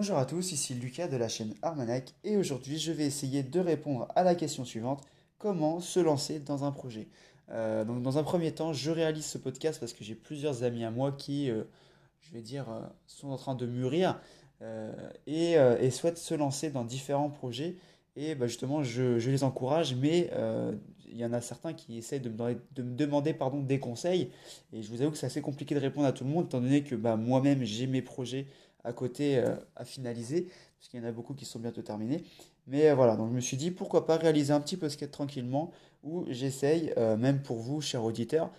Bonjour à tous, ici Lucas de la chaîne Armanac et aujourd'hui je vais essayer de répondre à la question suivante. Comment se lancer dans un projet? Euh, Donc dans un premier temps, je réalise ce podcast parce que j'ai plusieurs amis à moi qui, euh, je vais dire, euh, sont en train de mûrir et, souhaitent se lancer dans différents projets. Et bah, justement je, les encourage mais il y en a certains qui essayent de me demander, de me demander pardon, des conseils. Et je vous avoue que c'est assez compliqué de répondre à tout le monde étant donné que bah, moi-même j'ai mes projets à côté euh, à finaliser, parce qu'il y en a beaucoup qui sont bientôt terminés. Mais euh, voilà, donc je me suis dit pourquoi pas réaliser un petit podcast tranquillement où j'essaye, euh, même pour vous, chers auditeurs,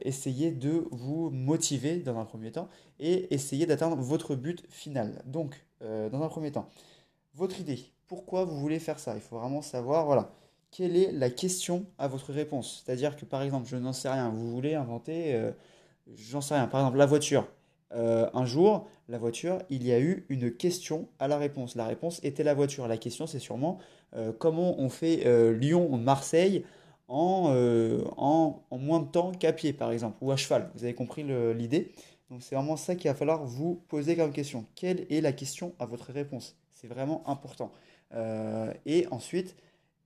essayer de vous motiver dans un premier temps et essayer d'atteindre votre but final. Donc, dans un premier temps, votre idée, pourquoi vous voulez faire ça? Il faut vraiment savoir, voilà, quelle est la question à votre réponse. C'est-à-dire que par exemple, je n'en sais rien, vous voulez inventer, j'en sais rien, par exemple la voiture. Euh, un jour, la voiture, il y a eu une question à la réponse. La réponse était la voiture. La question, c'est sûrement euh, comment on fait euh, Lyon-Marseille en, en, en, moins de temps qu'à pied, par exemple, ou à cheval. Vous avez compris l'idée? Donc c'est vraiment ça qu'il va falloir vous poser comme question. Quelle est la question à votre réponse? C'est vraiment important. et ensuite,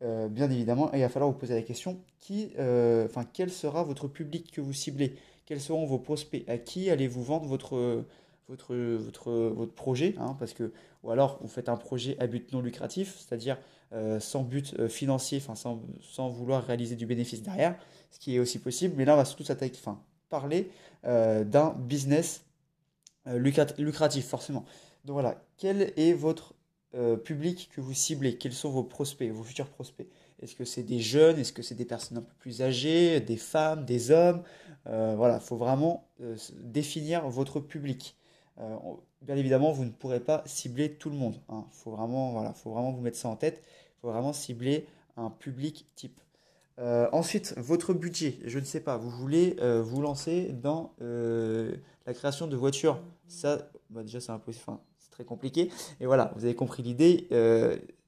bien évidemment, il va falloir vous poser la question qui, enfin, quel sera votre public que vous ciblez? Quels seront vos prospects, à qui allez-vous vendre votre, projet, hein, parce que, ou alors vous faites un projet à but non lucratif, c'est-à-dire euh, sans but euh, financier, sans, vouloir réaliser du bénéfice derrière, ce qui est aussi possible, mais là on va surtout s'attaquer, enfin, parler euh, d'un business lucratif, forcément. Donc voilà, quel est votre public que vous ciblez? Quels sont vos prospects, vos futurs prospects? Est-ce que c'est des jeunes? Est-ce que c'est des personnes un peu plus âgées Des femmes Des hommes? Voilà, il faut vraiment euh, définir votre public. Euh, bien évidemment, vous ne pourrez pas cibler tout le monde. Il hein. faut, vraiment, voilà, faut vraiment vous mettre ça en tête. Il faut vraiment cibler un public type. ensuite, votre budget. Je ne sais pas, vous voulez vous lancer dans la création de voitures. Ça, bah, déjà, c'est. Enfin, c'est très compliqué. Et voilà, vous avez compris l'idée.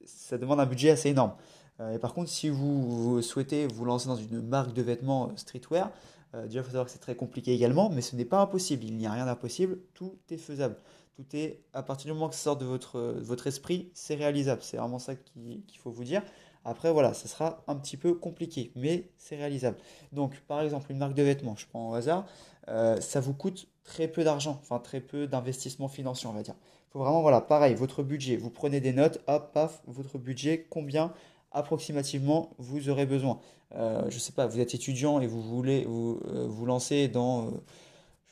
ça demande un budget assez énorme. Euh, et par contre, si vous, souhaitez vous lancer dans une marque de vêtements euh, streetwear, euh, déjà il faut savoir que c'est très compliqué également, mais ce n'est pas impossible. Il n'y a rien d'impossible, tout est faisable. Tout est, à partir du moment que ça sort de votre, votre esprit, c'est réalisable. C'est vraiment ça qu'il faut vous dire. Après, voilà, ça sera un petit peu compliqué, mais c'est réalisable. Donc, par exemple, une marque de vêtements, je prends au hasard, ça vous coûte très peu d'argent, enfin très peu d'investissement financier, on va dire. Il faut vraiment, voilà, pareil, votre budget, vous prenez des notes, hop, paf, votre budget, combien approximativement vous aurez besoin. Euh, je ne sais pas, vous êtes étudiant et vous voulez vous, euh, vous lancer dans, euh,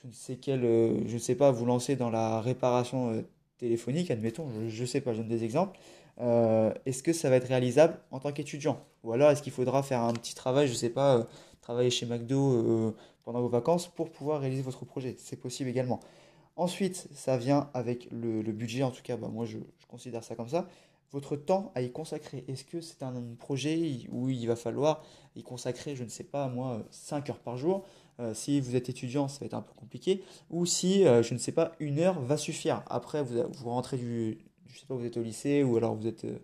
je ne sais je sais pas, vous lancer dans la réparation téléphonique, admettons, je ne sais pas, je donne des exemples. est-ce que ça va être réalisable en tant qu'étudiant? Ou alors est-ce qu'il faudra faire un petit travail, je ne sais pas, travailler chez McDo pendant vos vacances pour pouvoir réaliser votre projet? C'est possible également. Ensuite, ça vient avec le, budget, en tout cas, bah, moi je, considère ça comme ça votre temps à y consacrer Est-ce que c'est un projet où il va falloir y consacrer, je ne sais pas, moi, 5 heures par jour euh, Si vous êtes étudiant, ça va être un peu compliqué. Ou si, euh, je ne sais pas, une heure va suffire. Après, vous, rentrez du, je sais pas, vous êtes au lycée ou alors vous êtes, euh,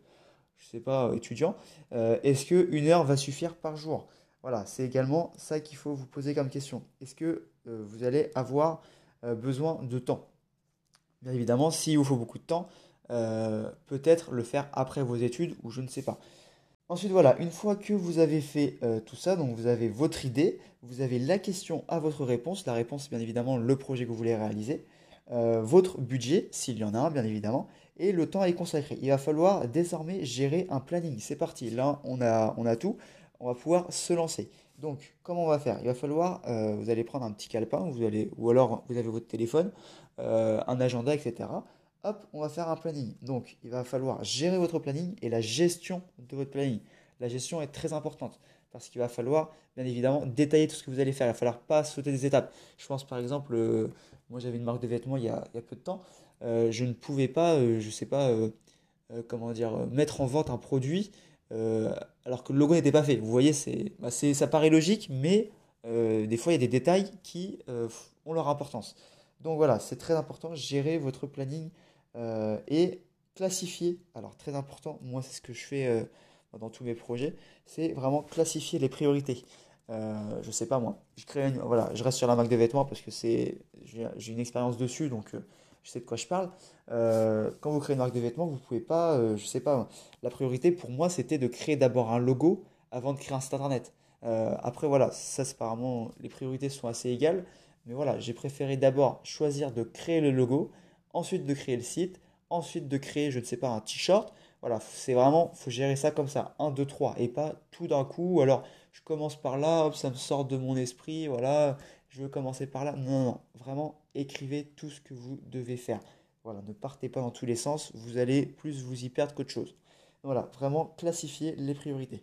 je sais pas, étudiant. Est-ce que une heure va suffire par jour? Voilà, c'est également ça qu'il faut vous poser comme question. Est-ce que vous allez avoir besoin de temps? Bien évidemment, s'il vous faut beaucoup de temps, euh, peut-être le faire après vos études ou je ne sais pas. Ensuite, voilà, une fois que vous avez fait euh, tout ça, donc vous avez votre idée, vous avez la question à votre réponse. La réponse, bien évidemment le projet que vous voulez réaliser, euh, votre budget, s'il y en a un, bien évidemment, et le temps à y consacrer. Il va falloir désormais gérer un planning. C'est parti, là, on a, on a tout, on va pouvoir se lancer. Donc, comment on va faire? Il va falloir, vous allez prendre un petit calepin, vous allez, ou alors vous avez votre téléphone, un agenda, etc on va faire un planning. Donc, il va falloir gérer votre planning et la gestion de votre planning. La gestion est très importante parce qu'il va falloir, bien évidemment, détailler tout ce que vous allez faire. Il va falloir pas sauter des étapes. Je pense par exemple, euh, moi j'avais une marque de vêtements il y a, peu de temps. Euh, je ne pouvais pas, euh, je sais pas, comment dire, mettre en vente un produit alors que le logo n'était pas fait. Vous voyez, bah, c'est, ça paraît logique, mais des fois il y a des détails qui ont leur importance. Donc voilà, c'est très important, gérer votre planning euh, et classifier. Alors très important, moi c'est ce que je fais euh, dans tous mes projets, c'est vraiment classifier les priorités. Euh, je sais pas moi, je crée voilà, je reste sur la marque de vêtements parce que c'est j'ai une expérience dessus, donc je sais de quoi je parle. Quand vous créez une marque de vêtements, vous pouvez pas, je sais pas, la priorité pour moi c'était de créer d'abord un logo avant de créer un site internet. après voilà, ça c'est apparemment les priorités sont assez égales, mais voilà, j'ai préféré d'abord choisir de créer le logo, ensuite de créer le site, ensuite de créer, je ne sais pas, un t-shirt. Voilà, c'est vraiment, faut gérer ça comme ça, 1, 2, 3, et pas tout d'un coup. Alors, je commence par là, hop, ça me sort de mon esprit, voilà, je veux commencer par là. Non, non, non, vraiment, écrivez tout ce que vous devez faire. Voilà, ne partez pas dans tous les sens, vous allez plus vous y perdre qu'autre chose. Voilà, vraiment classifier les priorités.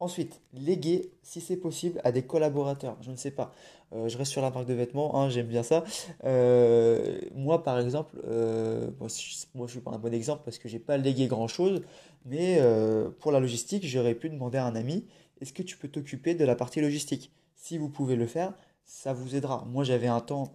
Ensuite, léguer, si c'est possible, à des collaborateurs. Je ne sais pas. Euh, je reste sur la marque de vêtements, hein, j'aime bien ça. Euh, moi, par exemple, euh, moi, je suis pas un bon exemple parce que je n'ai pas légué grand-chose, mais pour la logistique, j'aurais pu demander à un ami, est-ce que tu peux t'occuper de la partie logistique? Si vous pouvez le faire, ça vous aidera. Moi, j'avais un temps,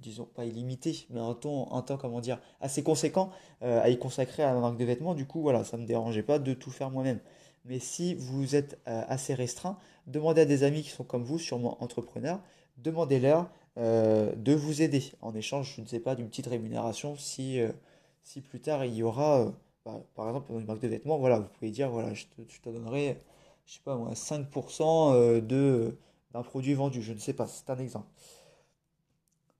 disons pas illimité, mais un temps, un temps, comment dire, assez conséquent à y consacrer à la marque de vêtements. Du coup, voilà, ça ne me dérangeait pas de tout faire moi-même. Mais si vous êtes euh, assez restreint, demandez à des amis qui sont comme vous, sûrement entrepreneurs, demandez-leur euh, de vous aider en échange, je ne sais pas, d'une petite rémunération si, euh, si plus tard il y aura, bah, par exemple, dans une marque de vêtements, voilà, vous pouvez dire, voilà, je te, donnerai, je sais pas moi, 5% de, d'un produit vendu, je ne sais pas, c'est un exemple.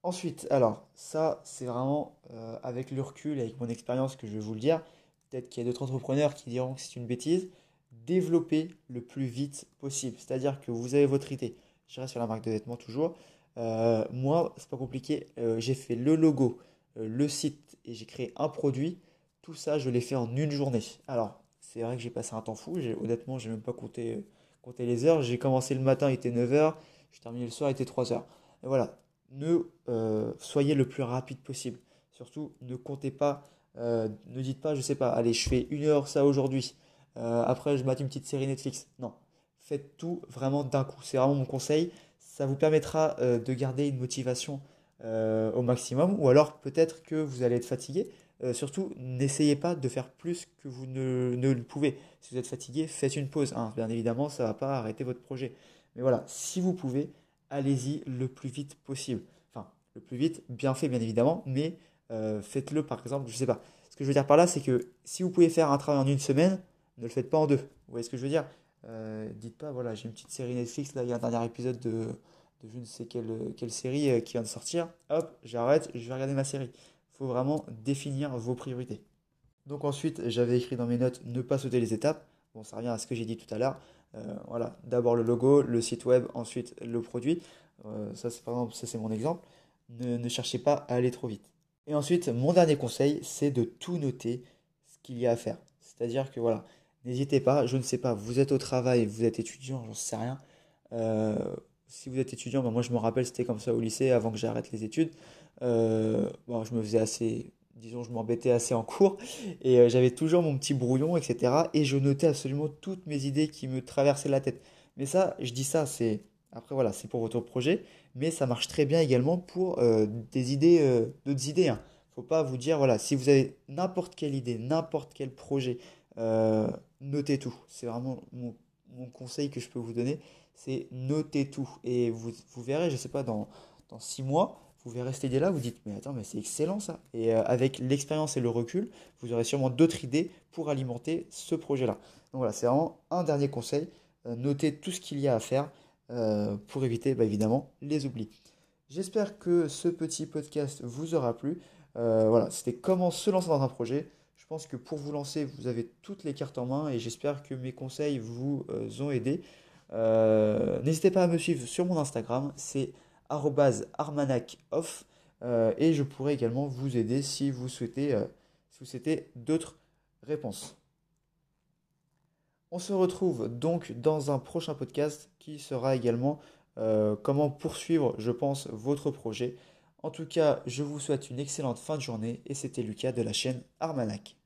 Ensuite, alors, ça, c'est vraiment avec le recul, avec mon expérience que je vais vous le dire. Peut-être qu'il y a d'autres entrepreneurs qui diront que c'est une bêtise développer le plus vite possible. C'est-à-dire que vous avez votre idée. Je reste sur la marque de vêtements toujours. Euh, moi, c'est pas compliqué. Euh, j'ai fait le logo, euh, le site et j'ai créé un produit. Tout ça, je l'ai fait en une journée. Alors, c'est vrai que j'ai passé un temps fou. Honnêtement, j'ai même pas compté, les heures. J'ai commencé le matin, il était 9h. J'ai terminé le soir, il était 3h. Et voilà. Ne soyez le plus rapide possible. Surtout, ne comptez pas, ne dites pas, je sais pas, allez, je fais une heure ça aujourd'hui. Euh, après, je mate une petite série Netflix. Non, faites tout vraiment d'un coup. C'est vraiment mon conseil. Ça vous permettra euh, de garder une motivation euh, au maximum. Ou alors peut-être que vous allez être fatigué. surtout, n'essayez pas de faire plus que vous ne, le pouvez. Si vous êtes fatigué, faites une pause. Hein. Bien évidemment, ça ne va pas arrêter votre projet. Mais voilà, si vous pouvez, allez-y le plus vite possible. Enfin, le plus vite, bien fait bien évidemment, mais faites-le par exemple, je ne sais pas. Ce que je veux dire par là, c'est que si vous pouvez faire un travail en une semaine, ne le faites pas en deux. Vous voyez ce que je veux dire? Euh, Dites pas, voilà, j'ai une petite série Netflix, là, il y a un dernier épisode de, je ne sais quelle, quelle série euh, qui vient de sortir. Hop, j'arrête, je vais regarder ma série. Il faut vraiment définir vos priorités. Donc ensuite, j'avais écrit dans mes notes ne pas sauter les étapes. Bon, ça revient à ce que j'ai dit tout à l'heure. Euh, voilà, d'abord le logo, le site web, ensuite le produit. ça, c'est par exemple, ça c'est mon exemple. Ne cherchez pas à aller trop vite. Et ensuite, mon dernier conseil, c'est de tout noter ce qu'il y a à faire. C'est-à-dire que voilà, N'hésitez pas, je ne sais pas, vous êtes au travail, vous êtes étudiant, j'en sais rien. Euh, si vous êtes étudiant, ben moi je me rappelle, c'était comme ça au lycée avant que j'arrête les études. Euh, bon, je me faisais assez, disons, je m'embêtais assez en cours et euh, j'avais toujours mon petit brouillon, etc. Et je notais absolument toutes mes idées qui me traversaient la tête. Mais ça, je dis ça, c'est après voilà, c'est pour votre projet, mais ça marche très bien également pour des idées, d'autres idées. Hein. Faut pas vous dire voilà, si vous avez n'importe quelle idée, n'importe quel projet, notez tout. C'est vraiment mon, conseil que je peux vous donner. C'est notez tout. Et vous, vous verrez, je ne sais pas, dans, six mois, vous verrez cette idée-là, vous dites, mais attends, mais c'est excellent ça. Et euh, avec l'expérience et le recul, vous aurez sûrement d'autres idées pour alimenter ce projet-là. Donc voilà, c'est vraiment un dernier conseil. Euh, notez tout ce qu'il y a à faire euh, pour éviter, bah, évidemment, les oublis. J'espère que ce petit podcast vous aura plu. voilà, c'était comment se lancer dans un projet. Je pense que pour vous lancer, vous avez toutes les cartes en main et j'espère que mes conseils vous euh, ont aidé. Euh, n'hésitez pas à me suivre sur mon Instagram, c'est armanacoff euh, et je pourrai également vous aider si vous souhaitez, si vous souhaitez d'autres réponses. On se retrouve donc dans un prochain podcast qui sera également comment poursuivre, je pense, votre projet. En tout cas, je vous souhaite une excellente fin de journée et c'était Lucas de la chaîne Armanac.